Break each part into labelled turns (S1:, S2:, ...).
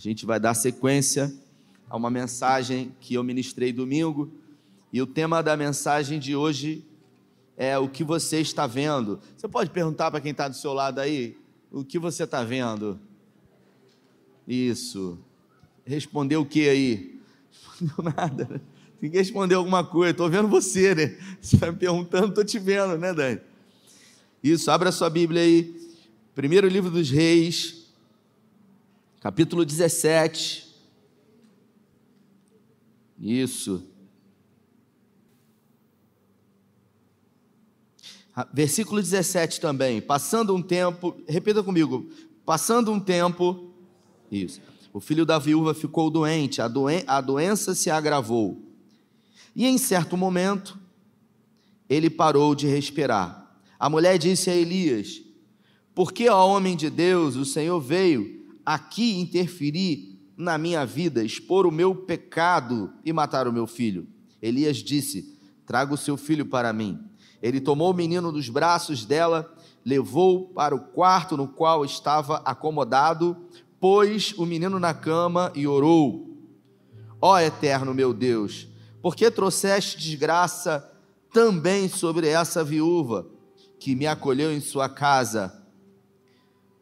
S1: gente vai dar sequência a uma mensagem que eu ministrei domingo, e o tema da mensagem de hoje é o que você está vendo. Você pode perguntar para quem está do seu lado aí, o que você está vendo? Isso. Respondeu o que aí? Respondeu nada. Tem que responder alguma coisa. Estou vendo você, né? Você está me perguntando, estou te vendo, né, Dani? Isso, abra sua Bíblia aí. Primeiro livro dos Reis, capítulo 17. Isso. Ah, versículo 17 também. Passando um tempo, repita comigo. Passando um tempo, isso. O filho da viúva ficou doente, a, doen a doença se agravou. E em certo momento, ele parou de respirar. A mulher disse a Elias: Por que, ó homem de Deus, o Senhor veio aqui interferir na minha vida, expor o meu pecado e matar o meu filho? Elias disse: Traga o seu filho para mim. Ele tomou o menino dos braços dela, levou para o quarto no qual estava acomodado, pôs o menino na cama e orou: Ó eterno meu Deus, por que trouxeste desgraça também sobre essa viúva que me acolheu em sua casa?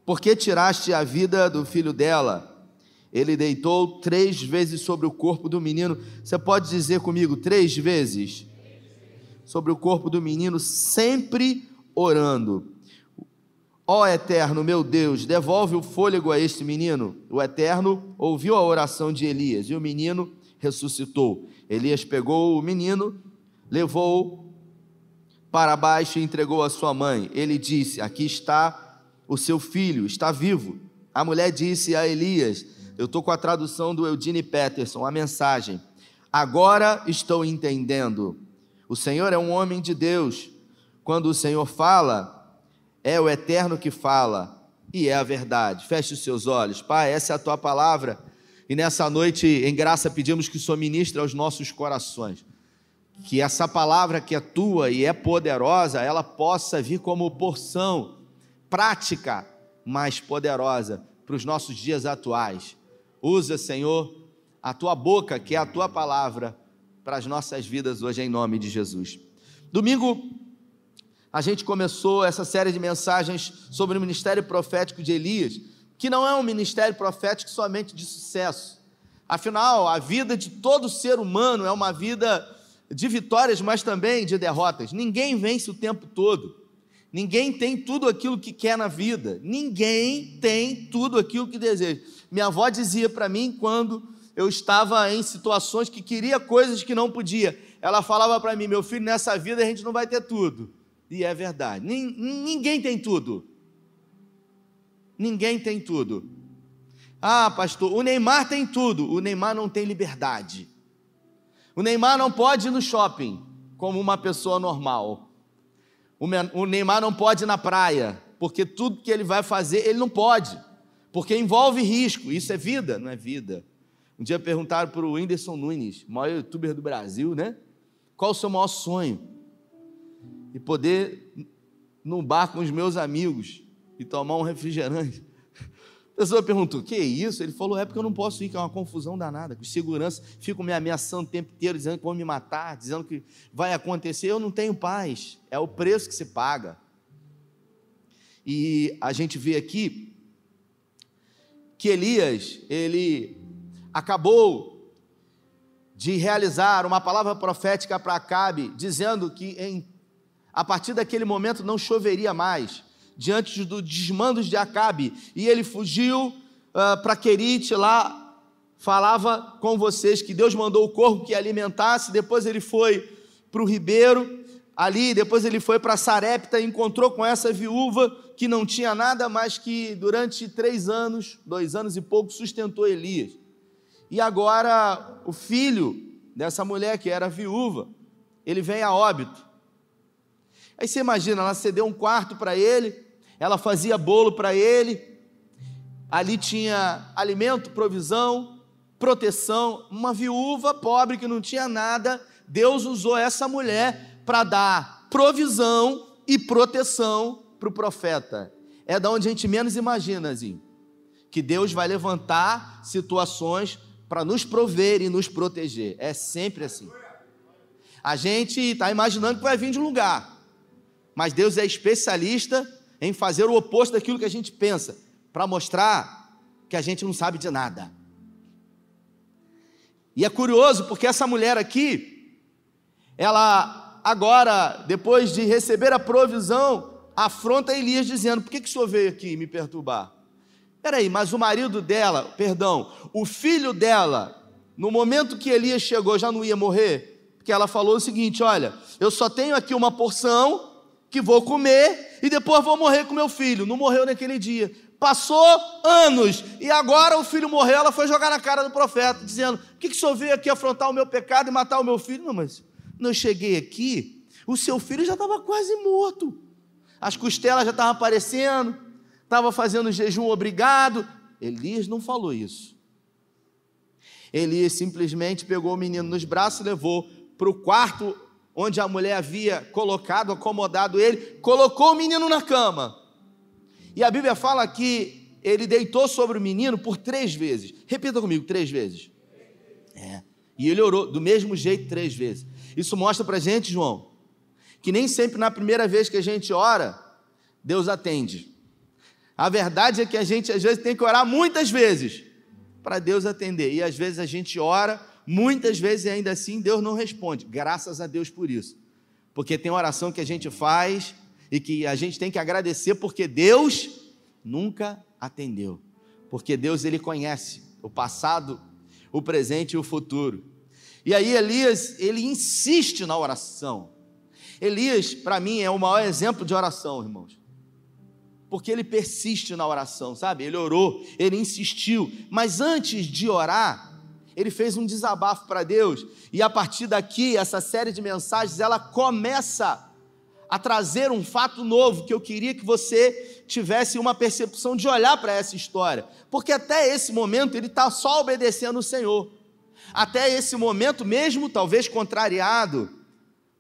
S1: Por que tiraste a vida do filho dela? Ele deitou três vezes sobre o corpo do menino. Você pode dizer comigo, três vezes? Sobre o corpo do menino, sempre orando. Ó Eterno, meu Deus, devolve o fôlego a este menino. O Eterno ouviu a oração de Elias e o menino ressuscitou. Elias pegou o menino, levou para baixo e entregou a sua mãe. Ele disse: Aqui está o seu filho, está vivo. A mulher disse a Elias: Eu estou com a tradução do Eudine Peterson, a mensagem. Agora estou entendendo. O Senhor é um homem de Deus. Quando o Senhor fala, é o eterno que fala e é a verdade. Feche os seus olhos. Pai, essa é a tua palavra e nessa noite, em graça, pedimos que o Senhor ministre aos nossos corações. Que essa palavra que é tua e é poderosa, ela possa vir como porção prática, mais poderosa para os nossos dias atuais. Usa, Senhor, a tua boca, que é a tua palavra, para as nossas vidas hoje, em nome de Jesus. Domingo, a gente começou essa série de mensagens sobre o ministério profético de Elias que não é um ministério profético somente de sucesso. Afinal, a vida de todo ser humano é uma vida de vitórias, mas também de derrotas. Ninguém vence o tempo todo. Ninguém tem tudo aquilo que quer na vida. Ninguém tem tudo aquilo que deseja. Minha avó dizia para mim quando eu estava em situações que queria coisas que não podia. Ela falava para mim: "Meu filho, nessa vida a gente não vai ter tudo". E é verdade. Ninguém tem tudo. Ninguém tem tudo. Ah, pastor, o Neymar tem tudo. O Neymar não tem liberdade. O Neymar não pode ir no shopping como uma pessoa normal. O Neymar não pode ir na praia, porque tudo que ele vai fazer, ele não pode, porque envolve risco. Isso é vida? Não é vida. Um dia perguntaram para o Whindersson Nunes, maior youtuber do Brasil, né? Qual o seu maior sonho? E poder, num bar com os meus amigos, e tomar um refrigerante. A pessoa perguntou: que isso? Ele falou: é porque eu não posso ir, que é uma confusão danada. Que os seguranças ficam me ameaçando o tempo inteiro, dizendo que vão me matar, dizendo que vai acontecer. Eu não tenho paz. É o preço que se paga. E a gente vê aqui que Elias, ele acabou de realizar uma palavra profética para Acabe, dizendo que em, a partir daquele momento não choveria mais diante dos desmandos de Acabe, e ele fugiu uh, para Querite lá, falava com vocês que Deus mandou o corvo que alimentasse, depois ele foi para o ribeiro, ali, depois ele foi para Sarepta encontrou com essa viúva que não tinha nada mais que durante três anos, dois anos e pouco, sustentou Elias. E agora o filho dessa mulher que era viúva, ele vem a óbito. Aí você imagina, ela cedeu um quarto para ele, ela fazia bolo para ele, ali tinha alimento, provisão, proteção. Uma viúva pobre que não tinha nada, Deus usou essa mulher para dar provisão e proteção para o profeta. É da onde a gente menos imagina, assim, que Deus vai levantar situações para nos prover e nos proteger. É sempre assim. A gente está imaginando que vai vir de um lugar, mas Deus é especialista em fazer o oposto daquilo que a gente pensa, para mostrar que a gente não sabe de nada. E é curioso porque essa mulher aqui, ela agora, depois de receber a provisão, afronta Elias dizendo: Por que, que o senhor veio aqui me perturbar? Peraí, mas o marido dela, perdão, o filho dela, no momento que Elias chegou, já não ia morrer? Porque ela falou o seguinte: olha, eu só tenho aqui uma porção que vou comer e depois vou morrer com meu filho. Não morreu naquele dia. Passou anos e agora o filho morreu. Ela foi jogar na cara do profeta, dizendo: Por que, que o senhor veio aqui afrontar o meu pecado e matar o meu filho? Não, mas não cheguei aqui, o seu filho já estava quase morto. As costelas já estavam aparecendo, estava fazendo jejum obrigado. Elias não falou isso. Elias simplesmente pegou o menino nos braços e levou para o quarto onde a mulher havia colocado, acomodado ele, colocou o menino na cama. E a Bíblia fala que ele deitou sobre o menino por três vezes. Repita comigo, três vezes. É. E ele orou do mesmo jeito três vezes. Isso mostra para gente, João, que nem sempre na primeira vez que a gente ora, Deus atende. A verdade é que a gente às vezes tem que orar muitas vezes para Deus atender. E às vezes a gente ora Muitas vezes ainda assim Deus não responde. Graças a Deus por isso. Porque tem oração que a gente faz e que a gente tem que agradecer porque Deus nunca atendeu. Porque Deus ele conhece o passado, o presente e o futuro. E aí Elias, ele insiste na oração. Elias, para mim, é o maior exemplo de oração, irmãos. Porque ele persiste na oração, sabe? Ele orou, ele insistiu, mas antes de orar, ele fez um desabafo para Deus, e a partir daqui, essa série de mensagens, ela começa a trazer um fato novo que eu queria que você tivesse uma percepção de olhar para essa história, porque até esse momento ele está só obedecendo o Senhor, até esse momento, mesmo talvez contrariado,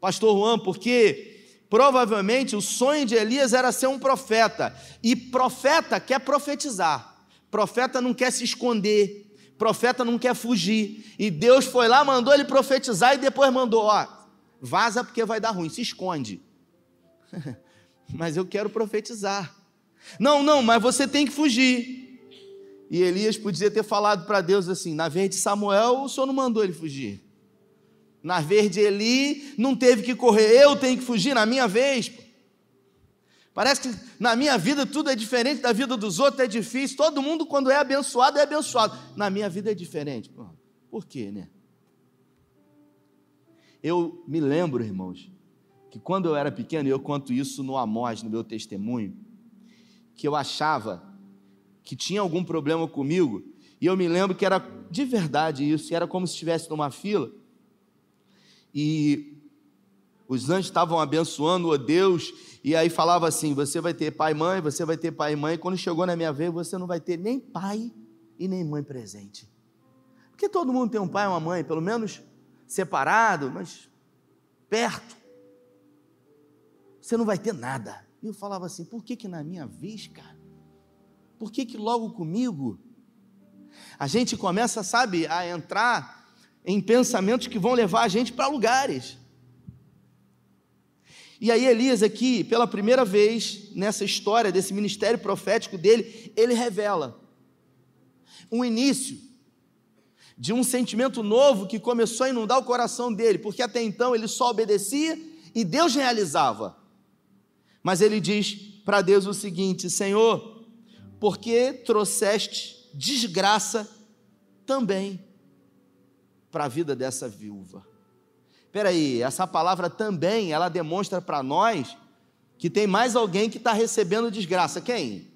S1: Pastor Juan, porque provavelmente o sonho de Elias era ser um profeta, e profeta quer profetizar, profeta não quer se esconder, profeta não quer fugir. E Deus foi lá, mandou ele profetizar e depois mandou: ó, vaza porque vai dar ruim, se esconde. mas eu quero profetizar. Não, não, mas você tem que fugir. E Elias podia ter falado para Deus assim: na vez de Samuel, o senhor não mandou ele fugir. Na vez de Eli, não teve que correr, eu tenho que fugir na minha vez. Parece que na minha vida tudo é diferente da vida dos outros, é difícil. Todo mundo, quando é abençoado, é abençoado. Na minha vida é diferente. Por quê, né? Eu me lembro, irmãos, que quando eu era pequeno, e eu conto isso no Amós, no meu testemunho, que eu achava que tinha algum problema comigo, e eu me lembro que era de verdade isso, era como se estivesse numa fila, e os anjos estavam abençoando o Deus, e aí falava assim: você vai ter pai e mãe, você vai ter pai e mãe. Quando chegou na minha vez, você não vai ter nem pai e nem mãe presente. Porque todo mundo tem um pai e uma mãe, pelo menos separado, mas perto. Você não vai ter nada. E eu falava assim: por que, que na minha vez, cara? Por que, que logo comigo? A gente começa, sabe, a entrar em pensamentos que vão levar a gente para lugares. E aí, Elias, aqui, pela primeira vez nessa história desse ministério profético dele, ele revela um início de um sentimento novo que começou a inundar o coração dele, porque até então ele só obedecia e Deus realizava. Mas ele diz para Deus o seguinte: Senhor, porque trouxeste desgraça também para a vida dessa viúva? Espera aí, essa palavra também, ela demonstra para nós que tem mais alguém que está recebendo desgraça. Quem?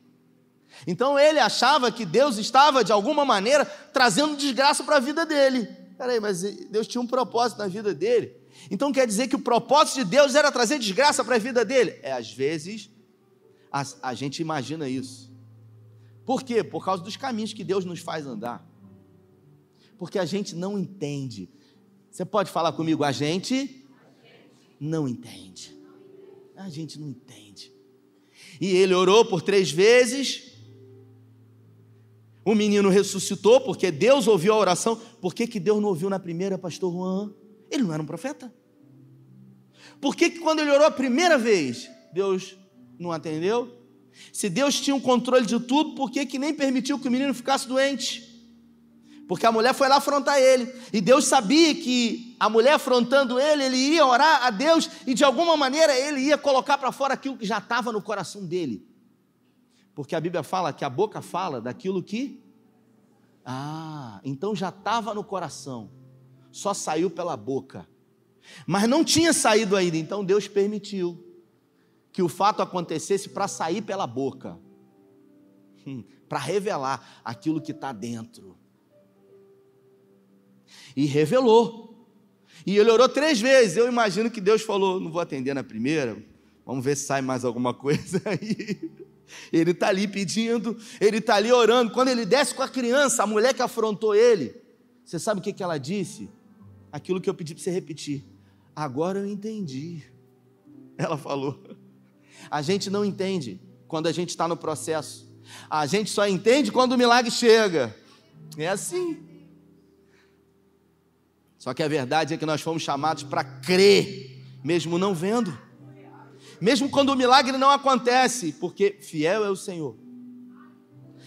S1: Então ele achava que Deus estava, de alguma maneira, trazendo desgraça para a vida dele. Peraí, mas Deus tinha um propósito na vida dele. Então quer dizer que o propósito de Deus era trazer desgraça para a vida dele? É, às vezes, a, a gente imagina isso. Por quê? Por causa dos caminhos que Deus nos faz andar. Porque a gente não entende você pode falar comigo, a gente não entende. A gente não entende. E ele orou por três vezes. O menino ressuscitou porque Deus ouviu a oração. Por que, que Deus não ouviu na primeira, pastor Juan? Ele não era um profeta. Por que, que quando ele orou a primeira vez, Deus não atendeu? Se Deus tinha um controle de tudo, por que, que nem permitiu que o menino ficasse doente? Porque a mulher foi lá afrontar ele. E Deus sabia que a mulher afrontando ele, ele ia orar a Deus e de alguma maneira ele ia colocar para fora aquilo que já estava no coração dele. Porque a Bíblia fala que a boca fala daquilo que. Ah, então já estava no coração, só saiu pela boca. Mas não tinha saído ainda, então Deus permitiu que o fato acontecesse para sair pela boca, hum, para revelar aquilo que está dentro. E revelou. E ele orou três vezes. Eu imagino que Deus falou: não vou atender na primeira, vamos ver se sai mais alguma coisa aí. Ele está ali pedindo, ele está ali orando. Quando ele desce com a criança, a mulher que afrontou ele, você sabe o que, que ela disse? Aquilo que eu pedi para você repetir. Agora eu entendi. Ela falou. A gente não entende quando a gente está no processo. A gente só entende quando o milagre chega. É assim. Só que a verdade é que nós fomos chamados para crer, mesmo não vendo mesmo quando o milagre não acontece, porque fiel é o Senhor.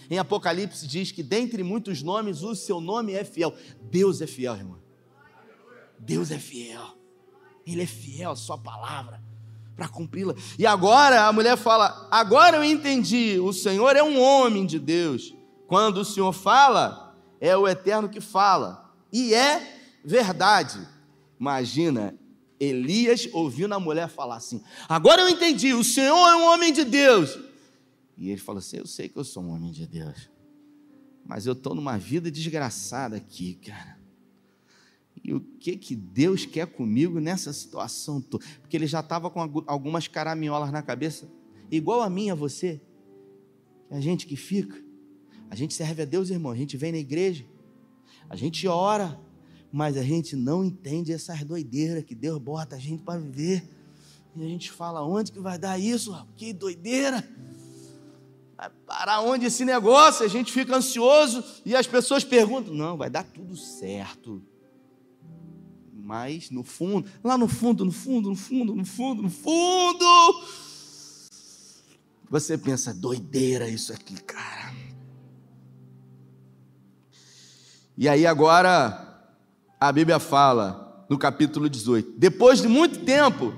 S1: Em Apocalipse diz que dentre muitos nomes, o seu nome é fiel. Deus é fiel, irmão. Deus é fiel. Ele é fiel à sua palavra para cumpri-la. E agora a mulher fala: Agora eu entendi, o Senhor é um homem de Deus. Quando o Senhor fala, é o eterno que fala. E é verdade. Imagina, Elias ouvindo a mulher falar assim: Agora eu entendi, o Senhor é um homem de Deus. E ele falou assim: Eu sei que eu sou um homem de Deus, mas eu estou numa vida desgraçada aqui, cara. E o que que Deus quer comigo nessa situação toda? Porque ele já estava com algumas caraminholas na cabeça, igual a mim, a você. A gente que fica, a gente serve a Deus, irmão. A gente vem na igreja, a gente ora, mas a gente não entende essas doideiras que Deus bota a gente para viver. E a gente fala: onde que vai dar isso? Que doideira! Vai parar onde esse negócio? A gente fica ansioso e as pessoas perguntam: não, vai dar tudo certo. Mas no fundo, lá no fundo, no fundo, no fundo, no fundo, no fundo, você pensa: doideira isso aqui, cara. E aí agora a Bíblia fala no capítulo 18: depois de muito tempo,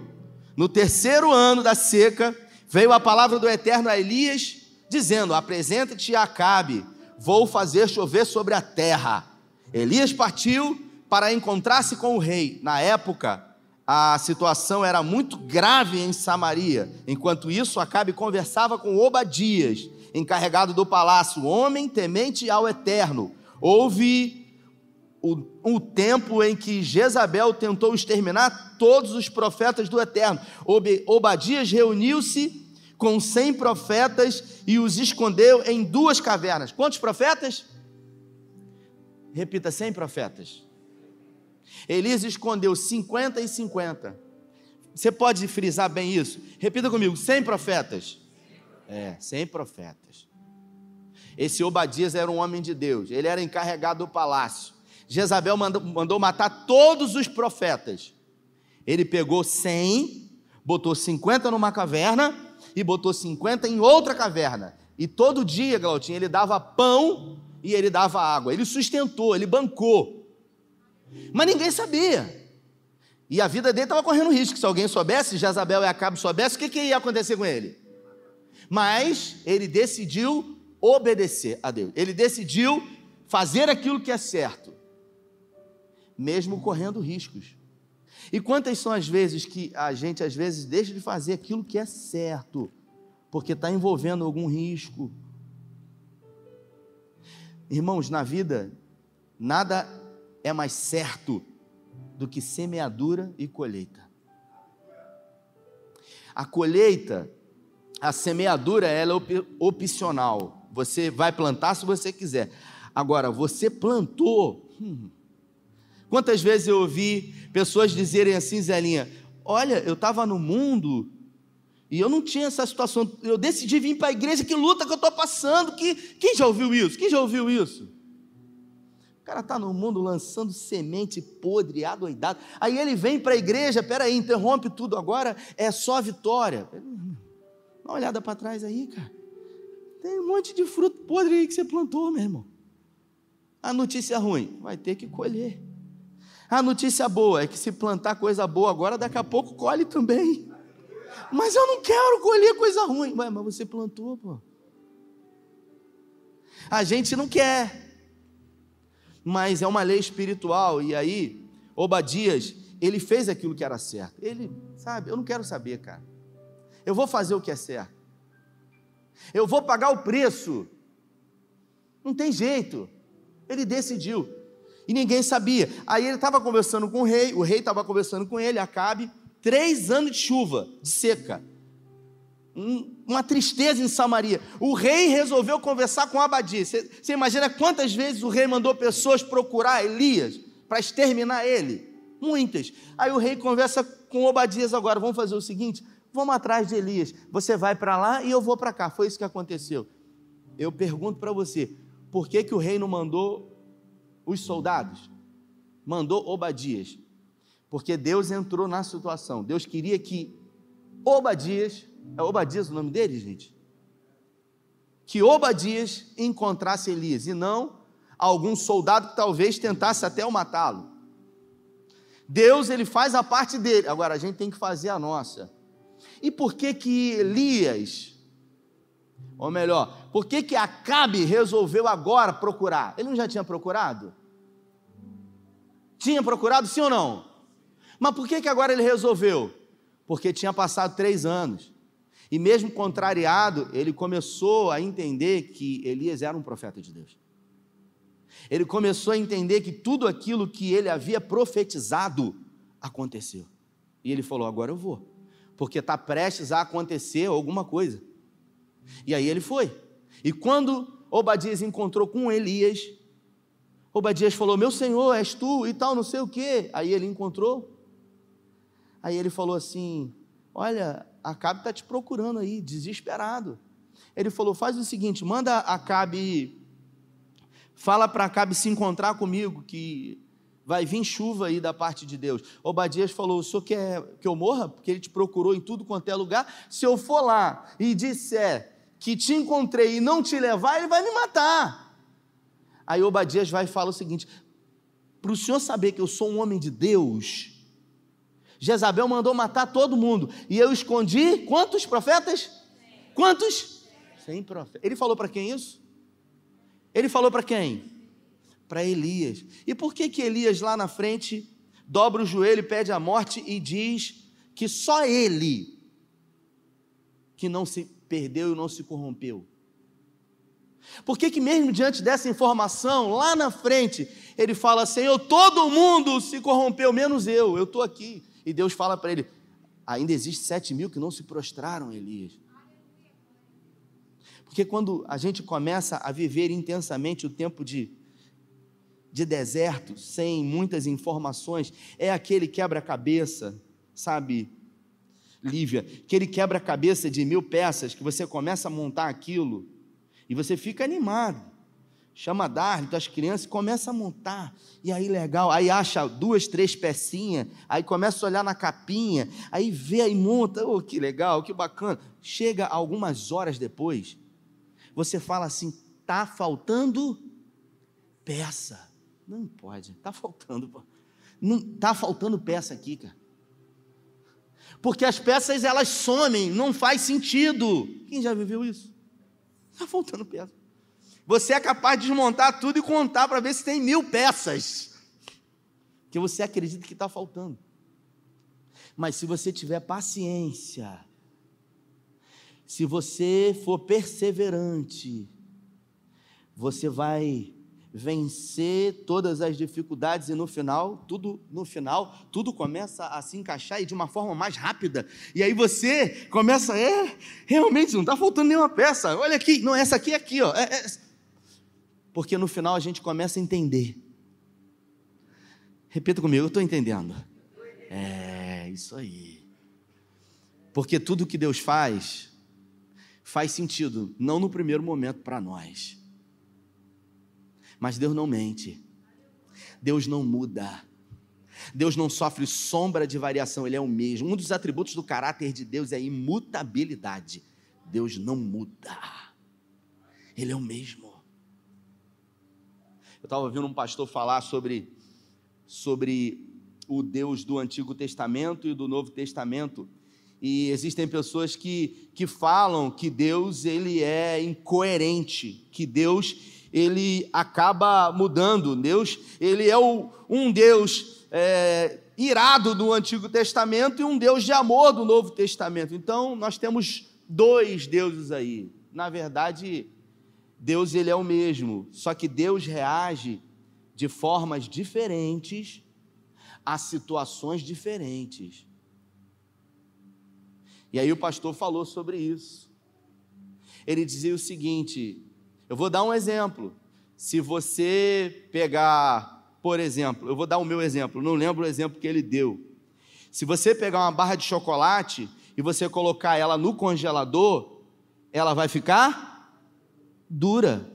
S1: no terceiro ano da seca, veio a palavra do Eterno a Elias, dizendo: Apresenta-te a Acabe, vou fazer chover sobre a terra. Elias partiu para encontrar-se com o rei. Na época, a situação era muito grave em Samaria. Enquanto isso, Acabe conversava com Obadias, encarregado do palácio, homem temente ao Eterno. Houve o, o tempo em que Jezabel tentou exterminar todos os profetas do Eterno. Obadias reuniu-se com cem profetas e os escondeu em duas cavernas. Quantos profetas? Repita, cem profetas. Elias escondeu 50 e 50. Você pode frisar bem isso? Repita comigo: 100 profetas. É, 100 profetas. Esse Obadias era um homem de Deus, ele era encarregado do palácio. Jezabel mandou, mandou matar todos os profetas. Ele pegou 100, botou 50 numa caverna e botou 50 em outra caverna. E todo dia, Glautinho, ele dava pão e ele dava água. Ele sustentou, ele bancou. Mas ninguém sabia. E a vida dele estava correndo risco. Se alguém soubesse, Jezabel e Acabe soubesse, o que, que ia acontecer com ele? Mas ele decidiu obedecer a Deus. Ele decidiu fazer aquilo que é certo mesmo correndo riscos. E quantas são as vezes que a gente às vezes deixa de fazer aquilo que é certo, porque está envolvendo algum risco? Irmãos, na vida, nada é mais certo do que semeadura e colheita. A colheita, a semeadura, ela é opcional. Você vai plantar se você quiser. Agora, você plantou, hum, Quantas vezes eu ouvi pessoas dizerem assim, Zelinha, olha, eu estava no mundo, E eu não tinha essa situação. Eu decidi vir para a igreja, que luta que eu estou passando. Que, quem já ouviu isso? Quem já ouviu isso? O cara está no mundo lançando semente podre, adoidado. Aí ele vem para a igreja, peraí, interrompe tudo agora, é só vitória. Dá uma olhada para trás aí, cara. Tem um monte de fruto podre aí que você plantou, meu irmão. A notícia ruim, vai ter que colher. A notícia boa é que se plantar coisa boa agora, daqui a pouco colhe também. Mas eu não quero colher coisa ruim. Ué, mas você plantou, pô. A gente não quer. Mas é uma lei espiritual. E aí, Obadias, ele fez aquilo que era certo. Ele, sabe, eu não quero saber, cara. Eu vou fazer o que é certo. Eu vou pagar o preço. Não tem jeito. Ele decidiu. E ninguém sabia. Aí ele estava conversando com o rei, o rei estava conversando com ele, Acabe, três anos de chuva, de seca. Um, uma tristeza em Samaria. O rei resolveu conversar com Abadia. Você, você imagina quantas vezes o rei mandou pessoas procurar Elias para exterminar ele? Muitas. Aí o rei conversa com Obadias agora. Vamos fazer o seguinte: vamos atrás de Elias. Você vai para lá e eu vou para cá. Foi isso que aconteceu. Eu pergunto para você: por que, que o rei não mandou os soldados? Mandou Obadias. Porque Deus entrou na situação. Deus queria que Obadias, é Obadias o nome dele, gente? Que Obadias encontrasse Elias e não algum soldado que talvez tentasse até o matá-lo. Deus, ele faz a parte dele, agora a gente tem que fazer a nossa. E por que que Elias, ou melhor, por que que Acabe resolveu agora procurar? Ele não já tinha procurado? Tinha procurado, sim ou não? Mas por que, que agora ele resolveu? Porque tinha passado três anos. E mesmo contrariado, ele começou a entender que Elias era um profeta de Deus. Ele começou a entender que tudo aquilo que ele havia profetizado aconteceu. E ele falou: Agora eu vou, porque está prestes a acontecer alguma coisa. E aí ele foi. E quando Obadias encontrou com Elias, Obadias falou: Meu senhor, és tu e tal, não sei o quê. Aí ele encontrou Aí ele falou assim: Olha, Acabe está te procurando aí, desesperado. Ele falou: Faz o seguinte, manda Acabe, fala para Acabe se encontrar comigo, que vai vir chuva aí da parte de Deus. Obadias falou: O senhor quer que eu morra? Porque ele te procurou em tudo quanto é lugar. Se eu for lá e disser que te encontrei e não te levar, ele vai me matar. Aí Obadias vai e fala o seguinte: Para o senhor saber que eu sou um homem de Deus, Jezabel mandou matar todo mundo. E eu escondi quantos profetas? Quantos? Cem profetas. Ele falou para quem isso? Ele falou para quem? Para Elias. E por que que Elias lá na frente dobra o joelho, pede a morte e diz que só ele que não se perdeu e não se corrompeu? Por que, que mesmo diante dessa informação, lá na frente, ele fala, Senhor, todo mundo se corrompeu, menos eu, eu estou aqui. E Deus fala para ele: ainda existe sete mil que não se prostraram, Elias. Porque quando a gente começa a viver intensamente o tempo de, de deserto, sem muitas informações, é aquele quebra-cabeça, sabe, Lívia? Aquele quebra-cabeça de mil peças que você começa a montar aquilo e você fica animado chama a Darley, as crianças, começa a montar, e aí legal, aí acha duas, três pecinhas, aí começa a olhar na capinha, aí vê, aí monta, oh, que legal, que bacana. Chega algumas horas depois, você fala assim, tá faltando peça. Não pode, tá faltando, não tá faltando peça aqui, cara. Porque as peças elas somem, não faz sentido. Quem já viveu isso? Tá faltando peça. Você é capaz de desmontar tudo e contar para ver se tem mil peças que você acredita que está faltando. Mas se você tiver paciência, se você for perseverante, você vai vencer todas as dificuldades e no final, tudo no final, tudo começa a se encaixar e de uma forma mais rápida. E aí você começa, é, realmente não está faltando nenhuma peça. Olha aqui, não, essa aqui é aqui, ó. É, é, porque no final a gente começa a entender. Repita comigo, eu estou entendendo. É, isso aí. Porque tudo que Deus faz, faz sentido, não no primeiro momento para nós. Mas Deus não mente. Deus não muda. Deus não sofre sombra de variação, Ele é o mesmo. Um dos atributos do caráter de Deus é a imutabilidade. Deus não muda. Ele é o mesmo. Eu estava ouvindo um pastor falar sobre, sobre o Deus do Antigo Testamento e do Novo Testamento. E existem pessoas que, que falam que Deus ele é incoerente, que Deus ele acaba mudando. Deus ele é o, um Deus é, irado do Antigo Testamento e um Deus de amor do Novo Testamento. Então nós temos dois deuses aí. Na verdade, Deus ele é o mesmo, só que Deus reage de formas diferentes a situações diferentes. E aí o pastor falou sobre isso. Ele dizia o seguinte: eu vou dar um exemplo. Se você pegar, por exemplo, eu vou dar o meu exemplo, não lembro o exemplo que ele deu. Se você pegar uma barra de chocolate e você colocar ela no congelador, ela vai ficar dura.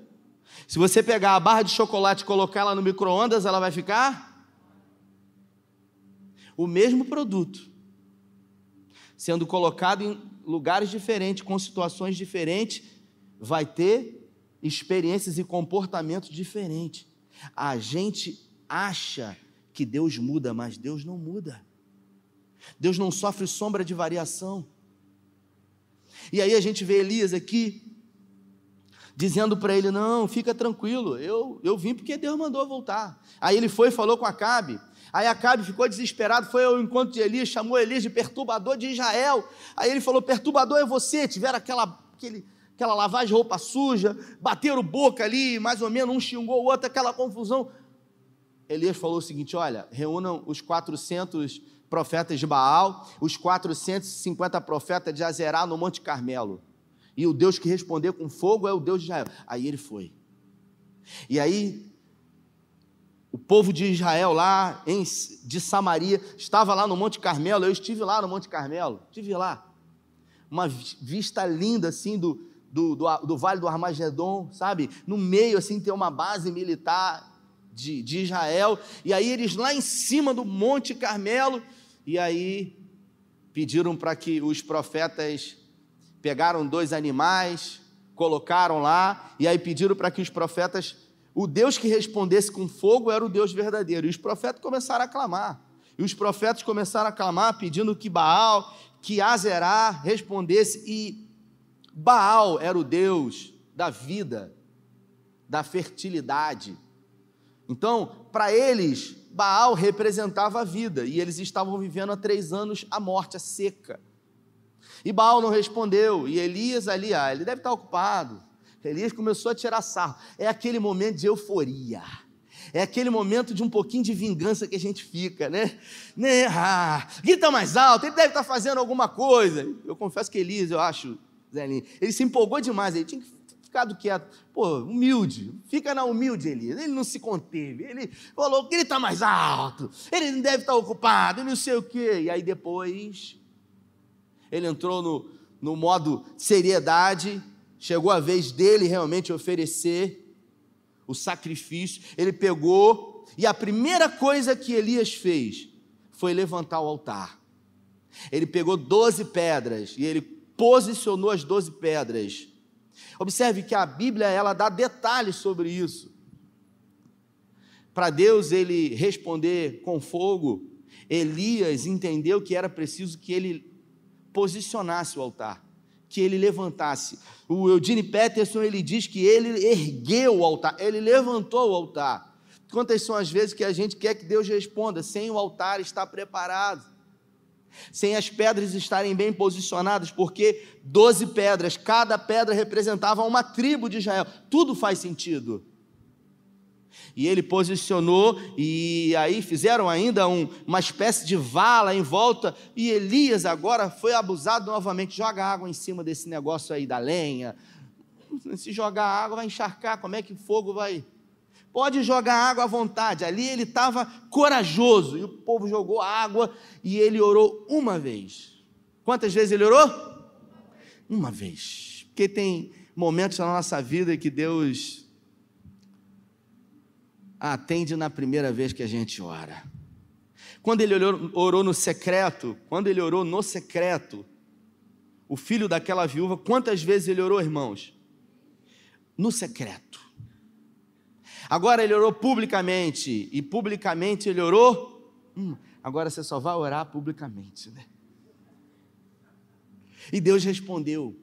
S1: Se você pegar a barra de chocolate e colocar ela no micro-ondas, ela vai ficar o mesmo produto, sendo colocado em lugares diferentes, com situações diferentes, vai ter experiências e comportamentos diferentes. A gente acha que Deus muda, mas Deus não muda. Deus não sofre sombra de variação. E aí a gente vê Elias aqui, dizendo para ele: Não, fica tranquilo, eu, eu vim porque Deus mandou voltar. Aí ele foi e falou com Acabe. Aí Acabe ficou desesperado, foi ao encontro de Elias, chamou Elias de perturbador de Israel. Aí ele falou: Perturbador é você. Tiveram aquela, aquele, aquela lavagem de roupa suja, bateram boca ali, mais ou menos, um xingou o outro, aquela confusão. Elias falou o seguinte: Olha, reúnam os 400 profetas de Baal, os 450 profetas de Azerá no Monte Carmelo. E o Deus que responder com fogo é o Deus de Israel. Aí ele foi. E aí, o povo de Israel lá, em, de Samaria, estava lá no Monte Carmelo. Eu estive lá no Monte Carmelo, estive lá. Uma vista linda assim do, do, do, do Vale do Armagedon, sabe? No meio assim tem uma base militar de, de Israel. E aí eles lá em cima do Monte Carmelo, e aí pediram para que os profetas pegaram dois animais, colocaram lá, e aí pediram para que os profetas, o Deus que respondesse com fogo era o Deus verdadeiro. E os profetas começaram a clamar. E os profetas começaram a clamar, pedindo que Baal, que Azerá respondesse, e Baal era o Deus da vida, da fertilidade. Então, para eles, Baal representava a vida, e eles estavam vivendo há três anos a morte, a seca. E Baal não respondeu, e Elias ali, ah, ele deve estar ocupado. Elias começou a tirar sarro. É aquele momento de euforia. É aquele momento de um pouquinho de vingança que a gente fica, né? né? Ah, grita mais alto, ele deve estar fazendo alguma coisa. Eu confesso que Elias, eu acho, Ele se empolgou demais, ele tinha que ficado quieto. Pô, humilde, fica na humilde, Elias. Ele não se conteve, ele falou, grita mais alto, ele não deve estar ocupado, não sei o quê. E aí depois ele entrou no, no modo seriedade, chegou a vez dele realmente oferecer o sacrifício. Ele pegou, e a primeira coisa que Elias fez foi levantar o altar. Ele pegou doze pedras e ele posicionou as doze pedras. Observe que a Bíblia ela dá detalhes sobre isso. Para Deus ele responder com fogo, Elias entendeu que era preciso que ele posicionasse o altar, que ele levantasse. O Eugene Peterson ele diz que ele ergueu o altar, ele levantou o altar. Quantas são as vezes que a gente quer que Deus responda sem o altar estar preparado? Sem as pedras estarem bem posicionadas, porque doze pedras, cada pedra representava uma tribo de Israel. Tudo faz sentido. E ele posicionou, e aí fizeram ainda um, uma espécie de vala em volta, e Elias agora foi abusado novamente. Joga água em cima desse negócio aí da lenha. Se jogar água, vai encharcar. Como é que fogo vai. Pode jogar água à vontade. Ali ele estava corajoso, e o povo jogou água, e ele orou uma vez. Quantas vezes ele orou? Uma vez. Porque tem momentos na nossa vida que Deus atende na primeira vez que a gente ora. Quando ele orou, no secreto, quando ele orou no secreto, o filho daquela viúva, quantas vezes ele orou, irmãos? No secreto. Agora ele orou publicamente, e publicamente ele orou. Hum, agora você só vai orar publicamente, né? E Deus respondeu.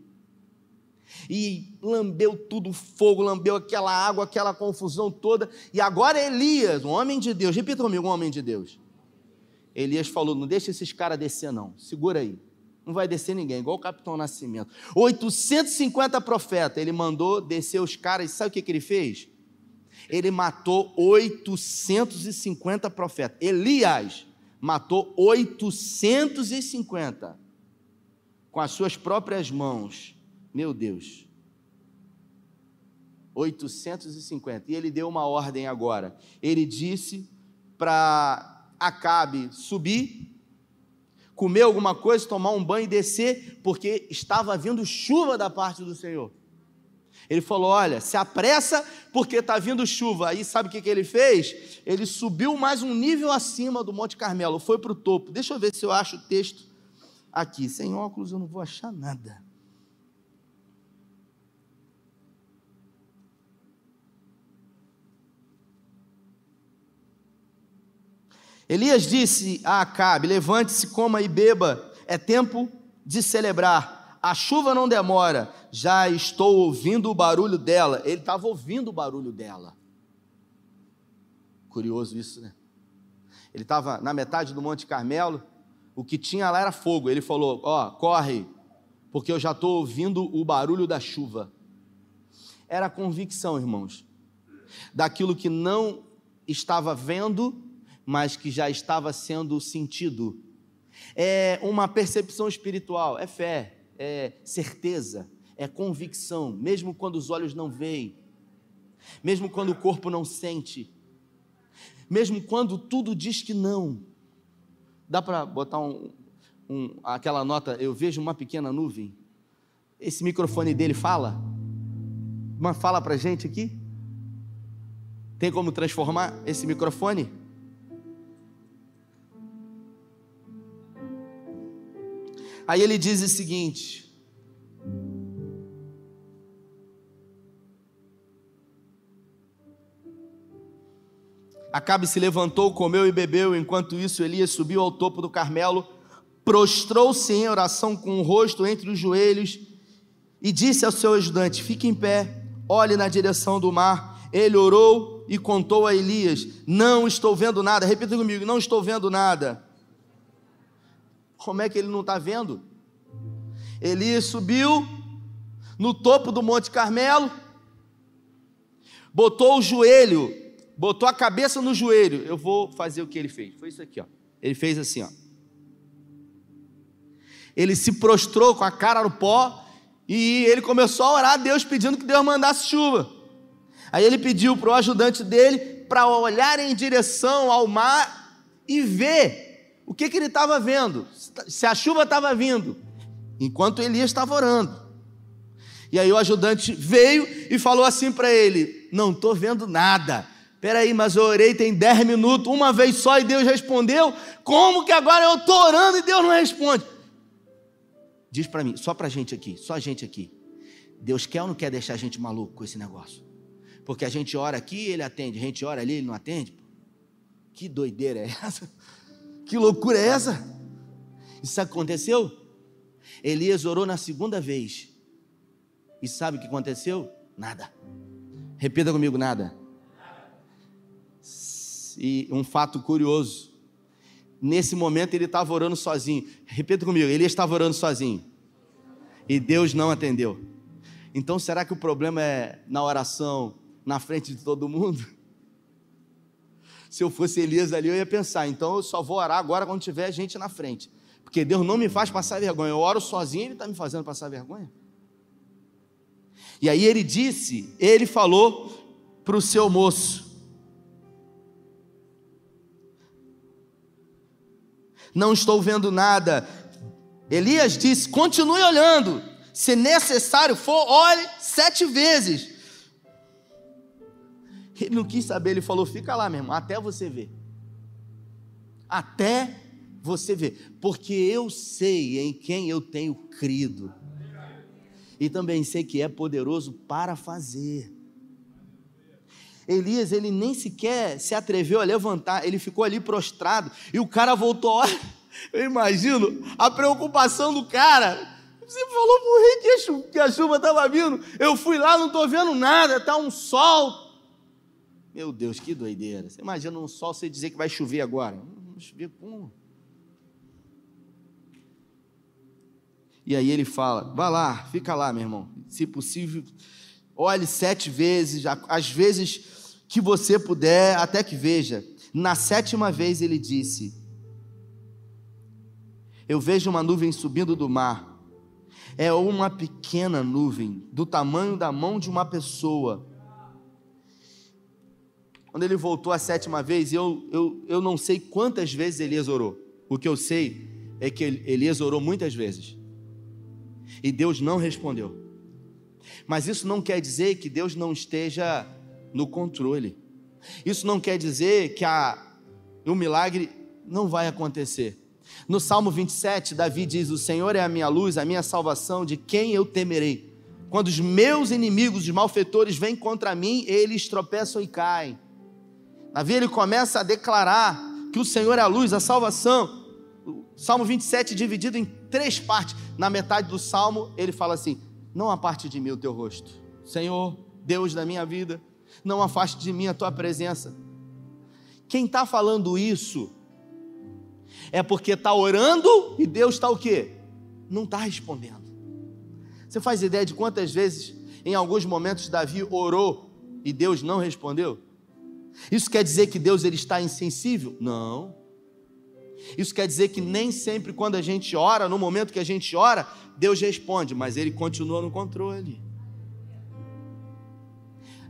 S1: E lambeu tudo, fogo, lambeu aquela água, aquela confusão toda. E agora Elias, um homem de Deus, repita comigo, um homem de Deus. Elias falou: Não deixa esses caras descer, não. Segura aí. Não vai descer ninguém, igual o capitão Nascimento. 850 profetas, ele mandou descer os caras. E sabe o que, que ele fez? Ele matou 850 profetas. Elias matou 850 com as suas próprias mãos. Meu Deus. 850. E ele deu uma ordem agora. Ele disse para Acabe subir, comer alguma coisa, tomar um banho e descer, porque estava vindo chuva da parte do Senhor. Ele falou: Olha, se apressa, porque está vindo chuva. Aí sabe o que, que ele fez? Ele subiu mais um nível acima do Monte Carmelo, foi para o topo. Deixa eu ver se eu acho o texto aqui. Sem óculos eu não vou achar nada. Elias disse a Acabe: Levante-se, coma e beba, é tempo de celebrar. A chuva não demora, já estou ouvindo o barulho dela. Ele estava ouvindo o barulho dela. Curioso isso, né? Ele estava na metade do Monte Carmelo, o que tinha lá era fogo. Ele falou: Ó, oh, corre, porque eu já estou ouvindo o barulho da chuva. Era a convicção, irmãos, daquilo que não estava vendo, mas que já estava sendo sentido. É uma percepção espiritual, é fé, é certeza, é convicção, mesmo quando os olhos não veem, mesmo quando o corpo não sente, mesmo quando tudo diz que não. Dá para botar um, um, aquela nota, eu vejo uma pequena nuvem. Esse microfone dele fala? Uma fala para gente aqui? Tem como transformar esse microfone? Aí ele diz o seguinte: Acabe se levantou, comeu e bebeu. Enquanto isso, Elias subiu ao topo do Carmelo, prostrou-se em oração com o rosto entre os joelhos e disse ao seu ajudante: Fique em pé, olhe na direção do mar. Ele orou e contou a Elias: Não estou vendo nada. Repita comigo: Não estou vendo nada. Como é que ele não está vendo? Elias subiu no topo do Monte Carmelo, botou o joelho, botou a cabeça no joelho. Eu vou fazer o que ele fez. Foi isso aqui, ó. Ele fez assim, ó. Ele se prostrou com a cara no pó e ele começou a orar a Deus pedindo que Deus mandasse chuva. Aí ele pediu para o ajudante dele para olhar em direção ao mar e ver o que, que ele estava vendo? Se a chuva estava vindo, enquanto Elias estava orando. E aí o ajudante veio e falou assim para ele: Não estou vendo nada. Peraí, mas eu orei tem 10 minutos, uma vez só e Deus respondeu. Como que agora eu estou orando e Deus não responde? Diz para mim, só para a gente aqui, só a gente aqui. Deus quer ou não quer deixar a gente maluco com esse negócio? Porque a gente ora aqui, ele atende, a gente ora ali, ele não atende. Que doideira é essa? Que loucura é essa? Isso aconteceu? Elias orou na segunda vez. E sabe o que aconteceu? Nada. Repita comigo: nada. E um fato curioso. Nesse momento ele estava orando sozinho. Repita comigo: Elias estava orando sozinho. E Deus não atendeu. Então será que o problema é na oração, na frente de todo mundo? Se eu fosse Elias ali, eu ia pensar, então eu só vou orar agora quando tiver gente na frente. Porque Deus não me faz passar vergonha. Eu oro sozinho, Ele está me fazendo passar vergonha. E aí ele disse, ele falou para o seu moço: Não estou vendo nada. Elias disse: continue olhando, se necessário for, olhe sete vezes. Ele não quis saber, ele falou: fica lá, meu irmão, até você ver. Até você ver, porque eu sei em quem eu tenho crido, e também sei que é poderoso para fazer. Elias, ele nem sequer se atreveu a levantar, ele ficou ali prostrado, e o cara voltou, eu imagino a preocupação do cara. Você falou pro rei que a chuva estava vindo, eu fui lá, não estou vendo nada, está um sol. Meu Deus, que doideira. Você imagina um sol, você dizer que vai chover agora. Não chover como? E aí ele fala: vai lá, fica lá, meu irmão. Se possível, olhe sete vezes, às vezes que você puder, até que veja. Na sétima vez ele disse: Eu vejo uma nuvem subindo do mar. É uma pequena nuvem, do tamanho da mão de uma pessoa. Quando ele voltou a sétima vez, eu, eu, eu não sei quantas vezes Elias orou. O que eu sei é que Elias orou muitas vezes e Deus não respondeu. Mas isso não quer dizer que Deus não esteja no controle. Isso não quer dizer que a, o milagre não vai acontecer. No Salmo 27, Davi diz: O Senhor é a minha luz, a minha salvação, de quem eu temerei? Quando os meus inimigos, os malfeitores, vêm contra mim, eles tropeçam e caem. Davi ele começa a declarar que o Senhor é a luz, a salvação. Salmo 27 dividido em três partes. Na metade do salmo, ele fala assim: Não aparte de mim o teu rosto, Senhor, Deus da minha vida, não afaste de mim a tua presença. Quem está falando isso é porque está orando e Deus está o quê? Não está respondendo. Você faz ideia de quantas vezes, em alguns momentos, Davi orou e Deus não respondeu? Isso quer dizer que Deus ele está insensível? Não. Isso quer dizer que nem sempre quando a gente ora, no momento que a gente ora, Deus responde, mas Ele continua no controle.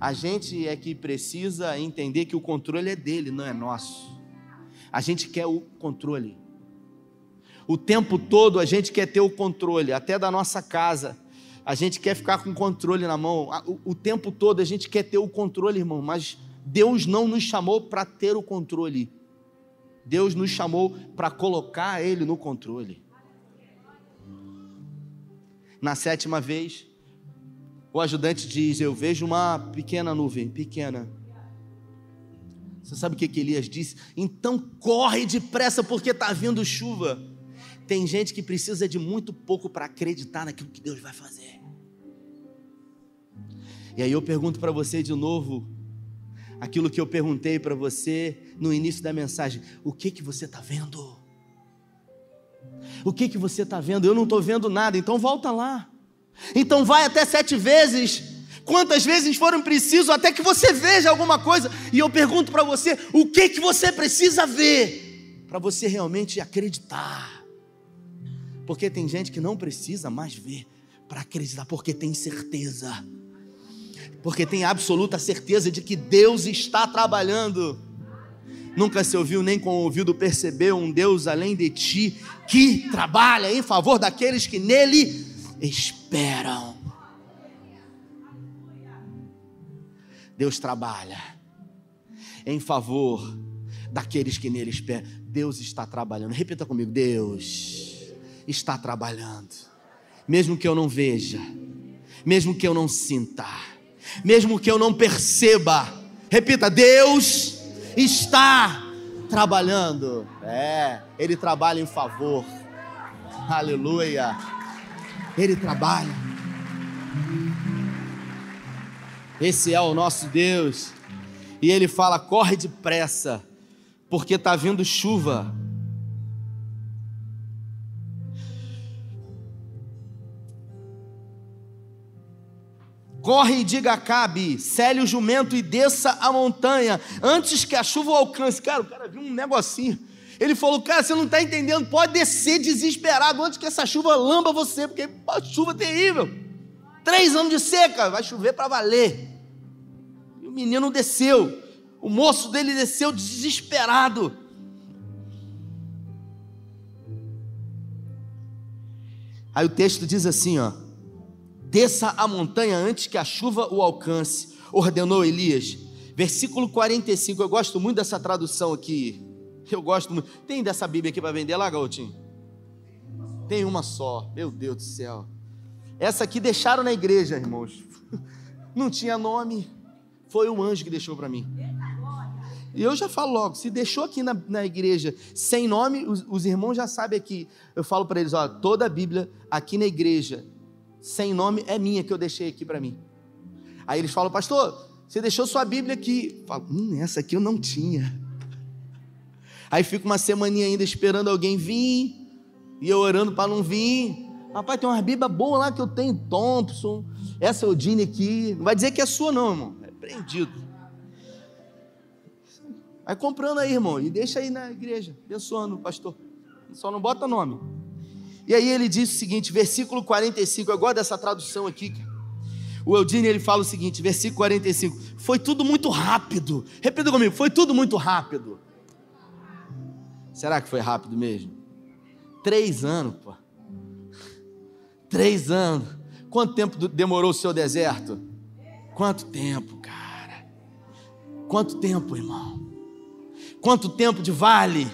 S1: A gente é que precisa entender que o controle é dele, não é nosso. A gente quer o controle. O tempo todo a gente quer ter o controle, até da nossa casa. A gente quer ficar com o controle na mão. O, o tempo todo a gente quer ter o controle, irmão, mas Deus não nos chamou para ter o controle. Deus nos chamou para colocar Ele no controle. Na sétima vez, o ajudante diz: Eu vejo uma pequena nuvem, pequena. Você sabe o que, que Elias disse? Então corre depressa, porque está vindo chuva. Tem gente que precisa de muito pouco para acreditar naquilo que Deus vai fazer. E aí eu pergunto para você de novo: aquilo que eu perguntei para você no início da mensagem: o que que você está vendo? O que que você está vendo? Eu não estou vendo nada, então volta lá. Então vai até sete vezes, quantas vezes foram preciso até que você veja alguma coisa. E eu pergunto para você: o que que você precisa ver para você realmente acreditar? Porque tem gente que não precisa mais ver para acreditar, porque tem certeza porque tem absoluta certeza de que Deus está trabalhando. Nunca se ouviu nem com o ouvido percebeu um Deus além de ti que trabalha em favor daqueles que nele esperam. Deus trabalha em favor daqueles que nele esperam. Deus está trabalhando. Repita comigo: Deus está trabalhando. Mesmo que eu não veja, mesmo que eu não sinta mesmo que eu não perceba. Repita: Deus está trabalhando. É, Ele trabalha em favor. Aleluia. Ele trabalha. Esse é o nosso Deus. E Ele fala: corre depressa, porque está vindo chuva. Corre e diga a Cabe, cele o jumento e desça a montanha, antes que a chuva alcance. Cara, o cara viu um negocinho. Ele falou, cara, você não está entendendo, pode descer desesperado antes que essa chuva lamba você, porque a chuva é terrível. Três anos de seca, vai chover para valer. E o menino desceu, o moço dele desceu desesperado. Aí o texto diz assim, ó: Desça a montanha antes que a chuva o alcance, ordenou Elias. Versículo 45, eu gosto muito dessa tradução aqui. Eu gosto muito. Tem dessa Bíblia aqui para vender lá, Garotinho? Tem uma só. Meu Deus do céu. Essa aqui deixaram na igreja, irmãos. Não tinha nome. Foi um anjo que deixou para mim. E eu já falo logo, se deixou aqui na, na igreja sem nome, os, os irmãos já sabem aqui. Eu falo para eles, ó, toda a Bíblia aqui na igreja sem nome é minha que eu deixei aqui para mim. Aí eles falam, pastor, você deixou sua Bíblia aqui. Eu falo, hum, essa aqui eu não tinha. Aí fico uma semaninha ainda esperando alguém vir, e eu orando para não vir. Rapaz, tem uma Bíblia boa lá que eu tenho, Thompson, essa Odine aqui. Não vai dizer que é sua, não, irmão. É prendido. Vai comprando aí, irmão, e deixa aí na igreja, abençoando o pastor. Só não bota nome. E aí ele diz o seguinte, versículo 45, eu gosto dessa tradução aqui. O Eudine ele fala o seguinte, versículo 45: Foi tudo muito rápido. Repita comigo, foi tudo muito rápido. Será que foi rápido mesmo? Três anos, pô. Três anos. Quanto tempo demorou o seu deserto? Quanto tempo, cara? Quanto tempo, irmão? Quanto tempo de vale?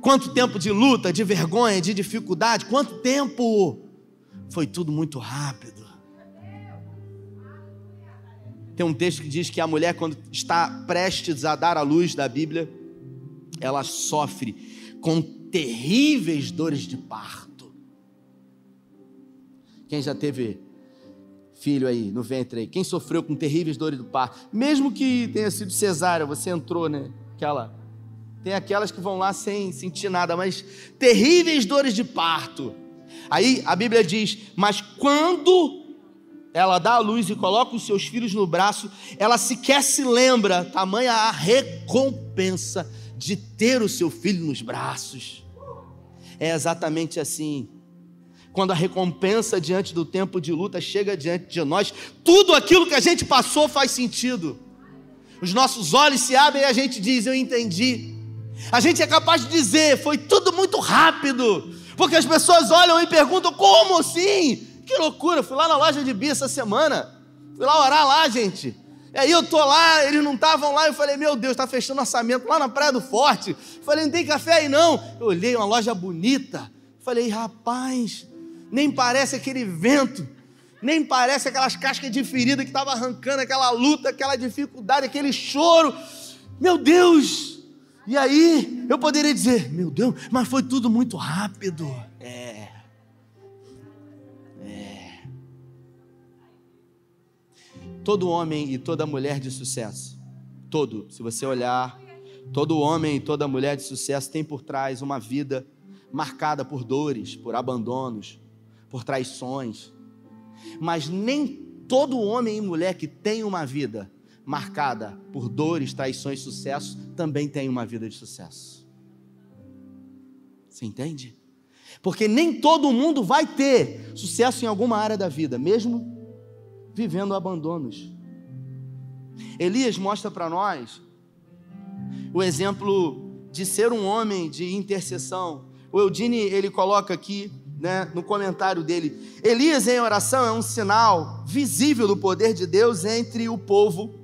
S1: Quanto tempo de luta, de vergonha, de dificuldade? Quanto tempo? Foi tudo muito rápido. Tem um texto que diz que a mulher, quando está prestes a dar a luz da Bíblia, ela sofre com terríveis dores de parto. Quem já teve filho aí no ventre aí? Quem sofreu com terríveis dores do parto? Mesmo que tenha sido cesárea, você entrou, né? Aquela tem aquelas que vão lá sem sentir nada, mas terríveis dores de parto. Aí a Bíblia diz: Mas quando ela dá a luz e coloca os seus filhos no braço, ela sequer se lembra, tamanha a recompensa de ter o seu filho nos braços. É exatamente assim. Quando a recompensa diante do tempo de luta chega diante de nós, tudo aquilo que a gente passou faz sentido. Os nossos olhos se abrem e a gente diz: Eu entendi. A gente é capaz de dizer, foi tudo muito rápido, porque as pessoas olham e perguntam, como assim? Que loucura, fui lá na loja de Bia essa semana, fui lá orar lá, gente. E aí eu tô lá, eles não estavam lá, eu falei, meu Deus, está fechando orçamento lá na Praia do Forte. Falei, não tem café aí não. Eu olhei uma loja bonita, falei, rapaz, nem parece aquele vento, nem parece aquelas cascas de ferida que estava arrancando, aquela luta, aquela dificuldade, aquele choro. Meu Deus, e aí eu poderia dizer: Meu Deus, mas foi tudo muito rápido. É. É. Todo homem e toda mulher de sucesso, todo, se você olhar, todo homem e toda mulher de sucesso tem por trás uma vida marcada por dores, por abandonos, por traições. Mas nem todo homem e mulher que tem uma vida marcada por dores, traições, sucesso, também tem uma vida de sucesso. Você entende? Porque nem todo mundo vai ter sucesso em alguma área da vida, mesmo vivendo abandonos. Elias mostra para nós o exemplo de ser um homem de intercessão. O Eudine, ele coloca aqui, né, no comentário dele, Elias em oração é um sinal visível do poder de Deus entre o povo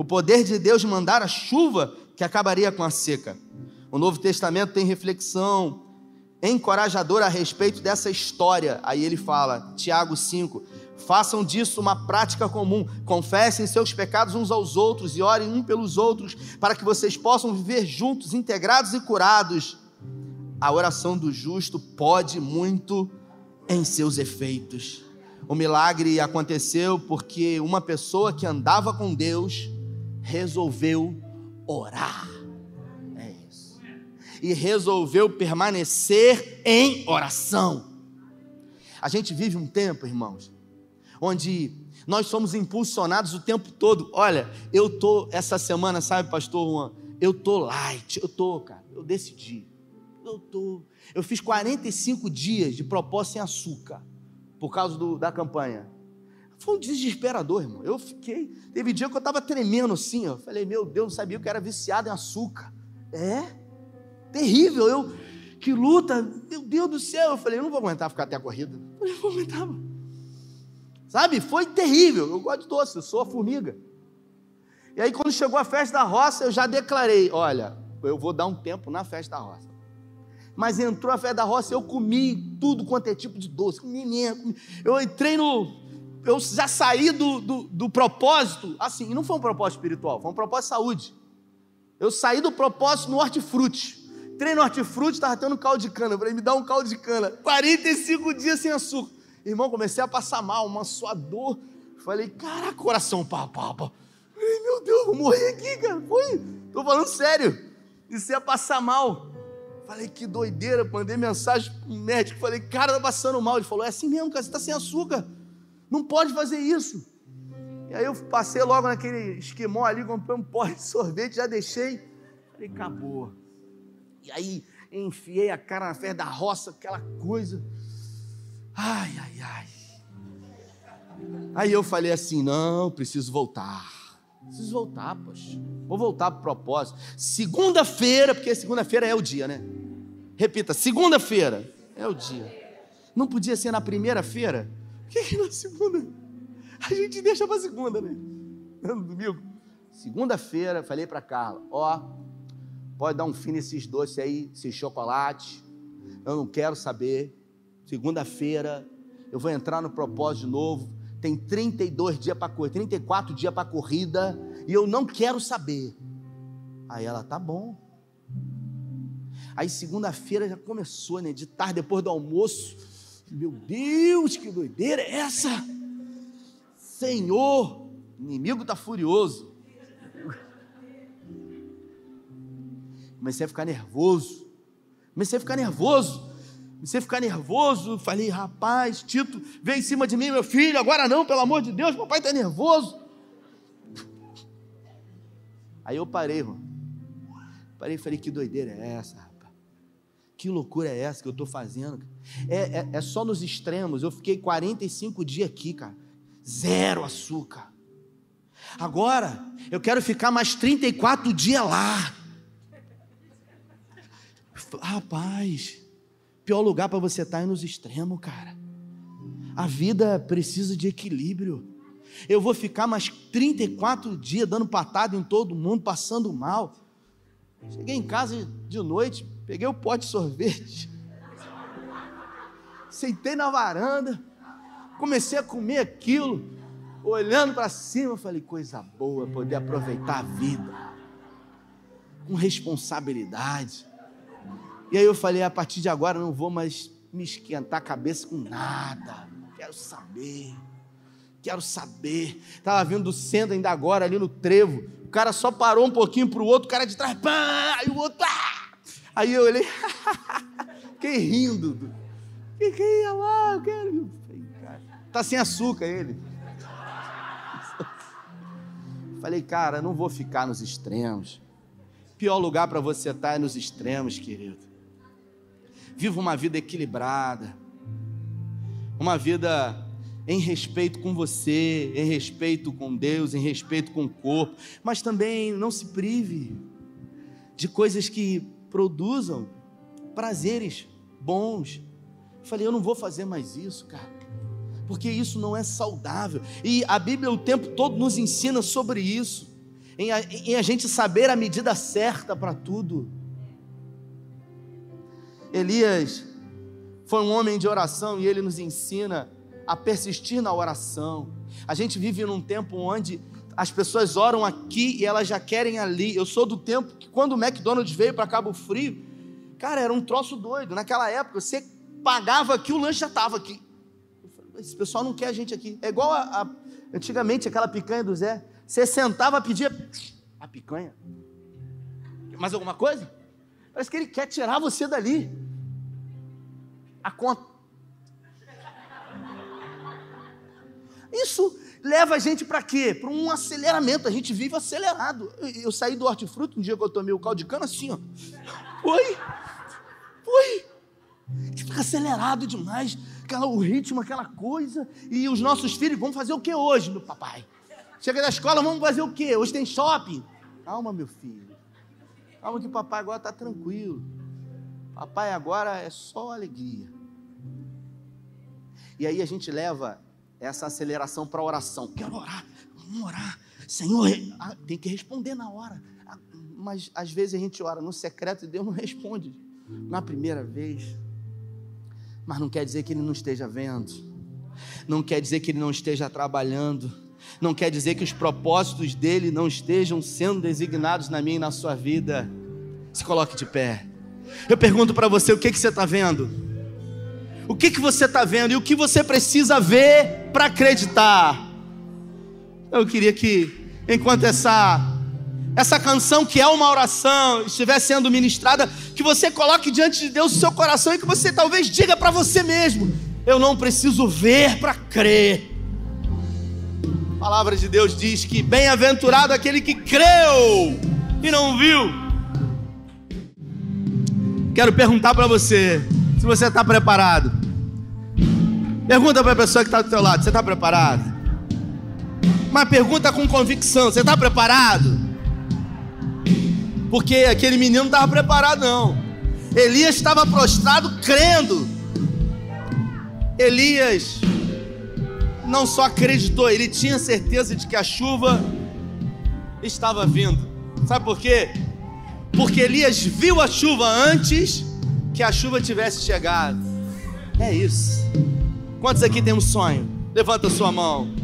S1: o poder de Deus de mandar a chuva que acabaria com a seca. O Novo Testamento tem reflexão encorajadora a respeito dessa história. Aí ele fala, Tiago 5, façam disso uma prática comum, confessem seus pecados uns aos outros e orem um pelos outros, para que vocês possam viver juntos, integrados e curados. A oração do justo pode muito em seus efeitos. O milagre aconteceu porque uma pessoa que andava com Deus resolveu orar. É isso. E resolveu permanecer em oração. A gente vive um tempo, irmãos, onde nós somos impulsionados o tempo todo. Olha, eu tô essa semana, sabe, pastor Juan, eu tô light, eu tô, cara, eu decidi. Eu tô, eu fiz 45 dias de propósito sem açúcar por causa do, da campanha. Foi um desesperador, irmão. Eu fiquei. Teve dia que eu estava tremendo assim, ó. Falei, meu Deus, não sabia que eu era viciado em açúcar. É? Terrível. Eu, Que luta, meu Deus do céu. Eu falei, eu não vou aguentar ficar até a corrida. Eu não vou aguentar. Sabe, foi terrível. Eu gosto de doce, eu sou a formiga. E aí, quando chegou a festa da roça, eu já declarei: olha, eu vou dar um tempo na festa da roça. Mas entrou a festa da roça, eu comi tudo quanto é tipo de doce. Menino, eu entrei no. Eu já saí do, do, do propósito, assim, e não foi um propósito espiritual, foi um propósito de saúde. Eu saí do propósito no hortifruti. Entrei no hortifruti, estava tendo caldo de cana. Eu falei, me dá um caldo de cana. 45 dias sem açúcar. Irmão, comecei a passar mal, uma sua dor. Falei, caraca, coração, pá, pá, pá. Falei, meu Deus, vou morrer aqui, cara. Foi, tô falando sério. Isso ia passar mal. Falei, que doideira, mandei mensagem pro médico. Falei, cara, tá passando mal. Ele falou, é assim mesmo, cara, você tá sem açúcar. Não pode fazer isso. E aí eu passei logo naquele esquimó ali, comprei um pó de sorvete, já deixei. Falei, acabou. E aí enfiei a cara na fé da roça, aquela coisa. Ai, ai, ai. Aí eu falei assim: não, preciso voltar. Preciso voltar, poxa. Vou voltar para o propósito. Segunda-feira, porque segunda-feira é o dia, né? Repita, segunda-feira é o dia. Não podia ser na primeira-feira? Que, que na segunda? A gente deixa para segunda, né? No domingo. Segunda-feira, falei para Carla: ó, pode dar um fim nesses doces aí, esses chocolates. Eu não quero saber. Segunda-feira, eu vou entrar no propósito de novo. Tem 32 dias para correr, 34 dias para corrida, e eu não quero saber. Aí ela, tá bom. Aí segunda-feira já começou, né? De tarde, depois do almoço. Meu Deus, que doideira é essa? Senhor, inimigo está furioso. Comecei a ficar nervoso. Comecei a ficar nervoso. Comecei a ficar nervoso. Falei, rapaz, Tito, vem em cima de mim, meu filho. Agora não, pelo amor de Deus, papai está nervoso. Aí eu parei, irmão. Parei e falei, que doideira é essa? Que loucura é essa que eu estou fazendo? É, é, é só nos extremos. Eu fiquei 45 dias aqui, cara. Zero açúcar. Agora, eu quero ficar mais 34 dias lá. Rapaz, pior lugar para você estar tá é nos extremos, cara. A vida precisa de equilíbrio. Eu vou ficar mais 34 dias dando patada em todo mundo, passando mal. Cheguei em casa de noite, peguei o pote de sorvete, sentei na varanda, comecei a comer aquilo, olhando para cima, falei: coisa boa poder aproveitar a vida, com responsabilidade. E aí eu falei: a partir de agora não vou mais me esquentar a cabeça com nada. Quero saber. Quero saber. Estava vindo do centro ainda agora, ali no trevo. O cara só parou um pouquinho para o outro, o cara de trás, pá, aí o outro! Aí eu olhei, fiquei rindo. Que que ia lá? Eu quero. Tá sem açúcar ele. Falei, cara, não vou ficar nos extremos. Pior lugar para você estar tá é nos extremos, querido. Viva uma vida equilibrada, uma vida em respeito com você, em respeito com Deus, em respeito com o corpo, mas também não se prive de coisas que produzam prazeres bons. Falei, eu não vou fazer mais isso, cara, porque isso não é saudável. E a Bíblia o tempo todo nos ensina sobre isso, em a, em a gente saber a medida certa para tudo. Elias foi um homem de oração e ele nos ensina a persistir na oração. A gente vive num tempo onde as pessoas oram aqui e elas já querem ali. Eu sou do tempo que quando o McDonald's veio para Cabo Frio, cara, era um troço doido. Naquela época, você pagava aqui, o lanche já estava aqui. Esse pessoal não quer a gente aqui. É igual a, a, antigamente aquela picanha do Zé. Você sentava, pedia a picanha. Mais alguma coisa? Parece que ele quer tirar você dali. A conta. Isso leva a gente para quê? Para um aceleramento. A gente vive acelerado. Eu, eu saí do hortifruti um dia que eu tomei o caldo de cana assim, ó. A gente fica acelerado demais. Aquela, o ritmo, aquela coisa. E os nossos filhos vão fazer o que hoje, meu papai? Chega da escola, vamos fazer o quê? Hoje tem shopping. Calma, meu filho. Calma que o papai agora está tranquilo. Papai, agora é só alegria. E aí a gente leva essa aceleração para oração. Quero orar, vamos orar. Senhor, ah, tem que responder na hora. Ah, mas às vezes a gente ora no secreto e Deus não responde na primeira vez. Mas não quer dizer que Ele não esteja vendo, não quer dizer que Ele não esteja trabalhando, não quer dizer que os propósitos dele não estejam sendo designados na minha e na sua vida. Se coloque de pé. Eu pergunto para você: o que, que você está vendo? O que, que você está vendo e o que você precisa ver para acreditar? Eu queria que, enquanto essa essa canção que é uma oração estiver sendo ministrada, que você coloque diante de Deus o seu coração e que você talvez diga para você mesmo: eu não preciso ver para crer. A palavra de Deus diz que bem-aventurado aquele que creu e não viu. Quero perguntar para você se você está preparado. Pergunta para a pessoa que está do teu lado: você está preparado? Mas pergunta com convicção: você está preparado? Porque aquele menino não estava preparado, não. Elias estava prostrado crendo. Elias não só acreditou, ele tinha certeza de que a chuva estava vindo. Sabe por quê? porque Elias viu a chuva antes que a chuva tivesse chegado. É isso. Quantos aqui tem um sonho? Levanta a sua mão.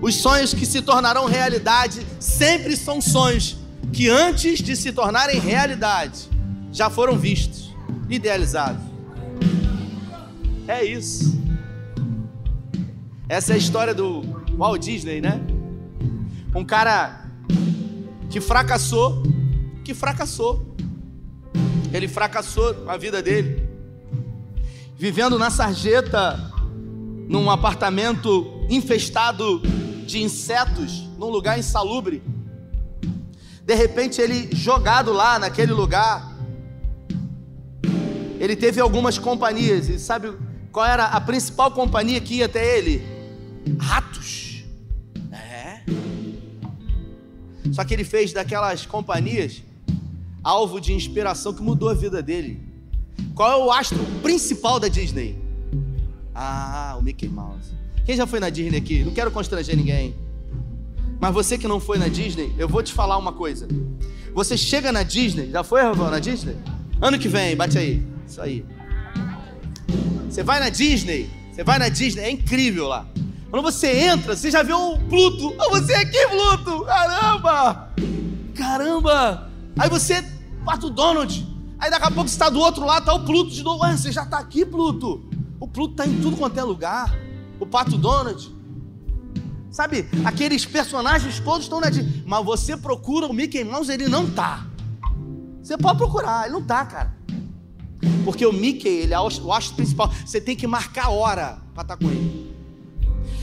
S1: Os sonhos que se tornarão realidade sempre são sonhos que antes de se tornarem realidade já foram vistos, idealizados. É isso. Essa é a história do Walt Disney, né? Um cara que fracassou, que fracassou. Ele fracassou a vida dele. Vivendo na sarjeta, num apartamento infestado de insetos, num lugar insalubre. De repente, ele jogado lá naquele lugar, ele teve algumas companhias. E sabe qual era a principal companhia que ia até ele? Ratos. Só que ele fez daquelas companhias alvo de inspiração que mudou a vida dele. Qual é o astro principal da Disney? Ah, o Mickey Mouse. Quem já foi na Disney aqui? Não quero constranger ninguém. Mas você que não foi na Disney, eu vou te falar uma coisa. Você chega na Disney, já foi, Rafael, na Disney? Ano que vem, bate aí. Isso aí. Você vai na Disney, você vai na Disney, é incrível lá. Quando você entra, você já vê o Pluto. Oh, você é aqui, Pluto! Caramba! Caramba! Aí você, Pato Donald. Aí daqui a pouco você está do outro lado, tá o Pluto de novo. Ué, você já está aqui, Pluto. O Pluto está em tudo quanto é lugar. O Pato Donald. Sabe, aqueles personagens todos estão na Disney. Mas você procura o Mickey Mouse, ele não tá. Você pode procurar, ele não tá, cara. Porque o Mickey, ele é o astro principal. Você tem que marcar a hora para estar tá com ele.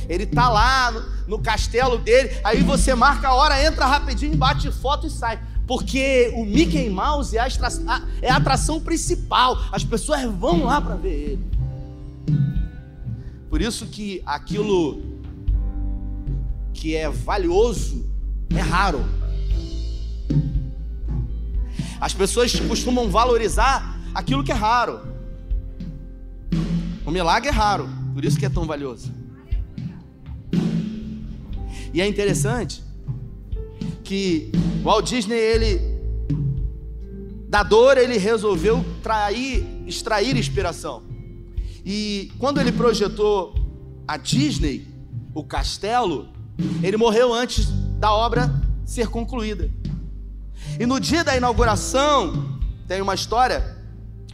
S1: Ele tá lá no, no castelo dele, aí você marca a hora, entra rapidinho, bate foto e sai. Porque o Mickey Mouse é a, é a atração principal. As pessoas vão lá para ver ele. Por isso que aquilo que é valioso é raro. As pessoas costumam valorizar aquilo que é raro. O milagre é raro, por isso que é tão valioso. E é interessante que Walt Disney, ele, da dor, ele resolveu trair, extrair inspiração. E quando ele projetou a Disney, o castelo, ele morreu antes da obra ser concluída. E no dia da inauguração, tem uma história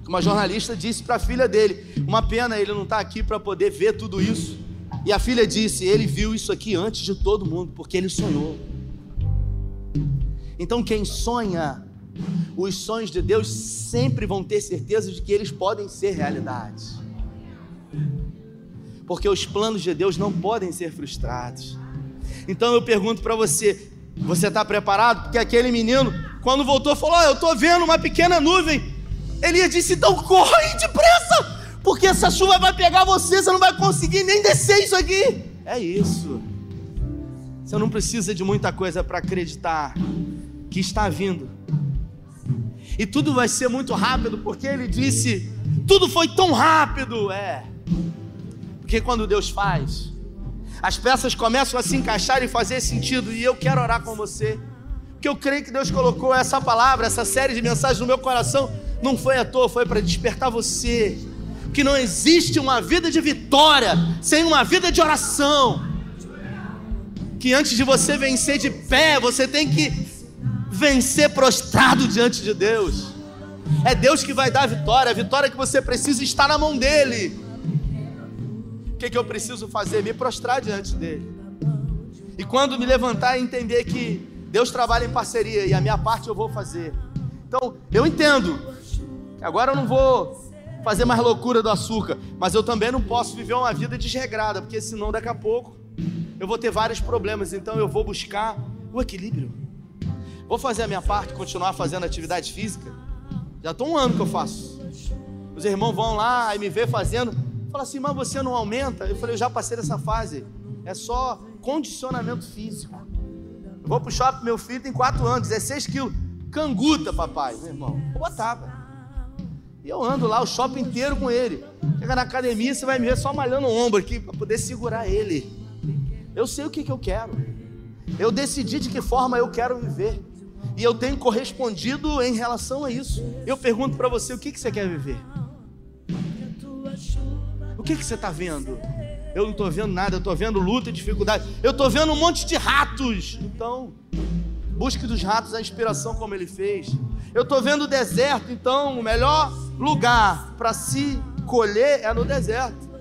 S1: que uma jornalista disse para a filha dele: Uma pena ele não estar tá aqui para poder ver tudo isso. E a filha disse: Ele viu isso aqui antes de todo mundo, porque ele sonhou. Então, quem sonha, os sonhos de Deus sempre vão ter certeza de que eles podem ser realidade. Porque os planos de Deus não podem ser frustrados. Então eu pergunto para você: você está preparado? Porque aquele menino, quando voltou, falou: oh, Eu estou vendo uma pequena nuvem. Elias disse: Então corre depressa, porque essa chuva vai pegar você, você não vai conseguir nem descer isso aqui. É isso. Você não precisa de muita coisa para acreditar que está vindo. E tudo vai ser muito rápido, porque ele disse: tudo foi tão rápido. É. Porque quando Deus faz, as peças começam a se encaixar e fazer sentido. E eu quero orar com você. Porque eu creio que Deus colocou essa palavra, essa série de mensagens no meu coração. Não foi à toa, foi para despertar você. Que não existe uma vida de vitória sem uma vida de oração. Que antes de você vencer de pé, você tem que vencer prostrado diante de Deus. É Deus que vai dar a vitória, a vitória que você precisa está na mão dEle. O que, que eu preciso fazer? Me prostrar diante dEle. E quando me levantar entender que Deus trabalha em parceria e a minha parte eu vou fazer. Então, eu entendo agora eu não vou fazer mais loucura do açúcar, mas eu também não posso viver uma vida desregrada, porque senão daqui a pouco eu vou ter vários problemas. Então eu vou buscar o equilíbrio. Vou fazer a minha parte, continuar fazendo atividade física. Já estou um ano que eu faço. Os irmãos vão lá e me vê fazendo. Fala assim, mas você não aumenta? Eu falei, eu já passei dessa fase. É só condicionamento físico. Eu vou pro shopping, meu filho tem 4 anos, 16 quilos. Canguta, papai, meu irmão. Eu botava. E eu ando lá o shopping inteiro com ele. Chega na academia, você vai me ver só malhando o ombro aqui para poder segurar ele. Eu sei o que, que eu quero. Eu decidi de que forma eu quero viver. E eu tenho correspondido em relação a isso. Eu pergunto para você: o que, que você quer viver? O que, que você está vendo? Eu não estou vendo nada, eu estou vendo luta e dificuldade. Eu estou vendo um monte de ratos. Então, busque dos ratos a inspiração como ele fez. Eu estou vendo o deserto, então o melhor lugar para se colher é no deserto.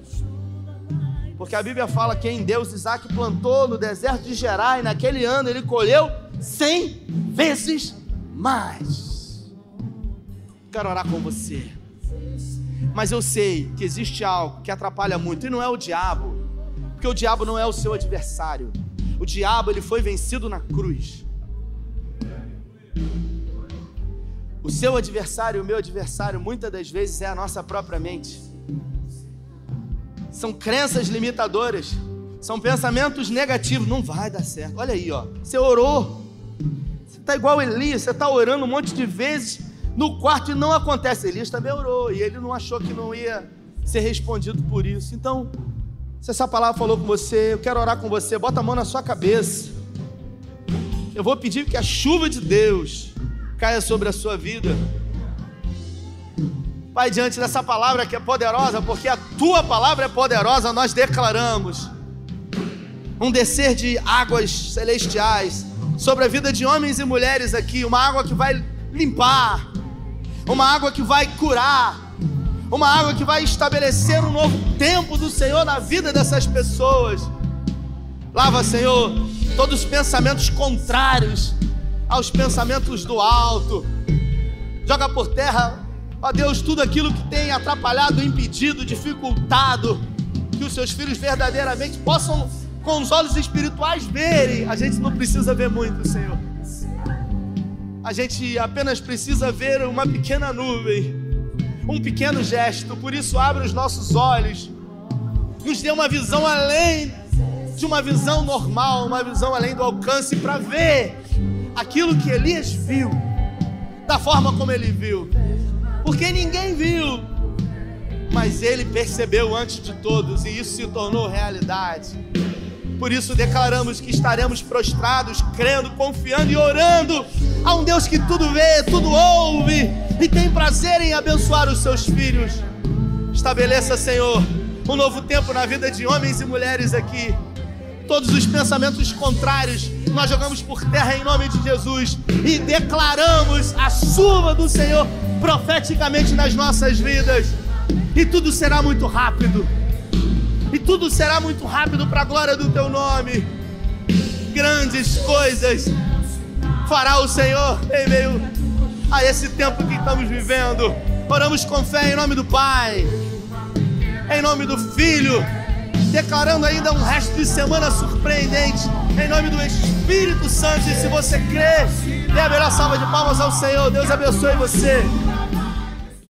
S1: Porque a Bíblia fala que em Deus Isaac plantou no deserto de Gerar e naquele ano ele colheu cem vezes mais. Quero orar com você. Mas eu sei que existe algo que atrapalha muito e não é o diabo. Porque o diabo não é o seu adversário. O diabo ele foi vencido na cruz. O seu adversário, o meu adversário, muitas das vezes é a nossa própria mente são crenças limitadoras, são pensamentos negativos. Não vai dar certo. Olha aí, ó. Você orou. Você está igual Elias, você está orando um monte de vezes no quarto e não acontece. Elias também orou e ele não achou que não ia ser respondido por isso. Então, se essa palavra falou com você, eu quero orar com você, bota a mão na sua cabeça. Eu vou pedir que a chuva de Deus caia sobre a sua vida. Pai, diante dessa palavra que é poderosa, porque a tua palavra é poderosa, nós declaramos um descer de águas celestiais sobre a vida de homens e mulheres aqui, uma água que vai limpar, uma água que vai curar, uma água que vai estabelecer um novo tempo do Senhor na vida dessas pessoas. Lava, Senhor, todos os pensamentos contrários aos pensamentos do alto. Joga por terra Ó Deus, tudo aquilo que tem atrapalhado, impedido, dificultado, que os seus filhos verdadeiramente possam, com os olhos espirituais, verem. A gente não precisa ver muito, Senhor. A gente apenas precisa ver uma pequena nuvem, um pequeno gesto. Por isso, abre os nossos olhos, nos dê uma visão além de uma visão normal, uma visão além do alcance, para ver aquilo que Elias viu, da forma como ele viu porque ninguém viu, mas ele percebeu antes de todos e isso se tornou realidade. Por isso declaramos que estaremos prostrados, crendo, confiando e orando a um Deus que tudo vê, tudo ouve e tem prazer em abençoar os seus filhos. Estabeleça, Senhor, um novo tempo na vida de homens e mulheres aqui. Todos os pensamentos contrários nós jogamos por terra em nome de Jesus e declaramos a chuva do Senhor profeticamente nas nossas vidas. E tudo será muito rápido. E tudo será muito rápido para a glória do teu nome. Grandes coisas fará o Senhor em meio a esse tempo que estamos vivendo. Oramos com fé em nome do Pai, em nome do Filho, declarando ainda um resto de semana surpreendente, em nome do Espírito Santo. E se você crê, dê a melhor salva de palmas ao Senhor. Deus abençoe você.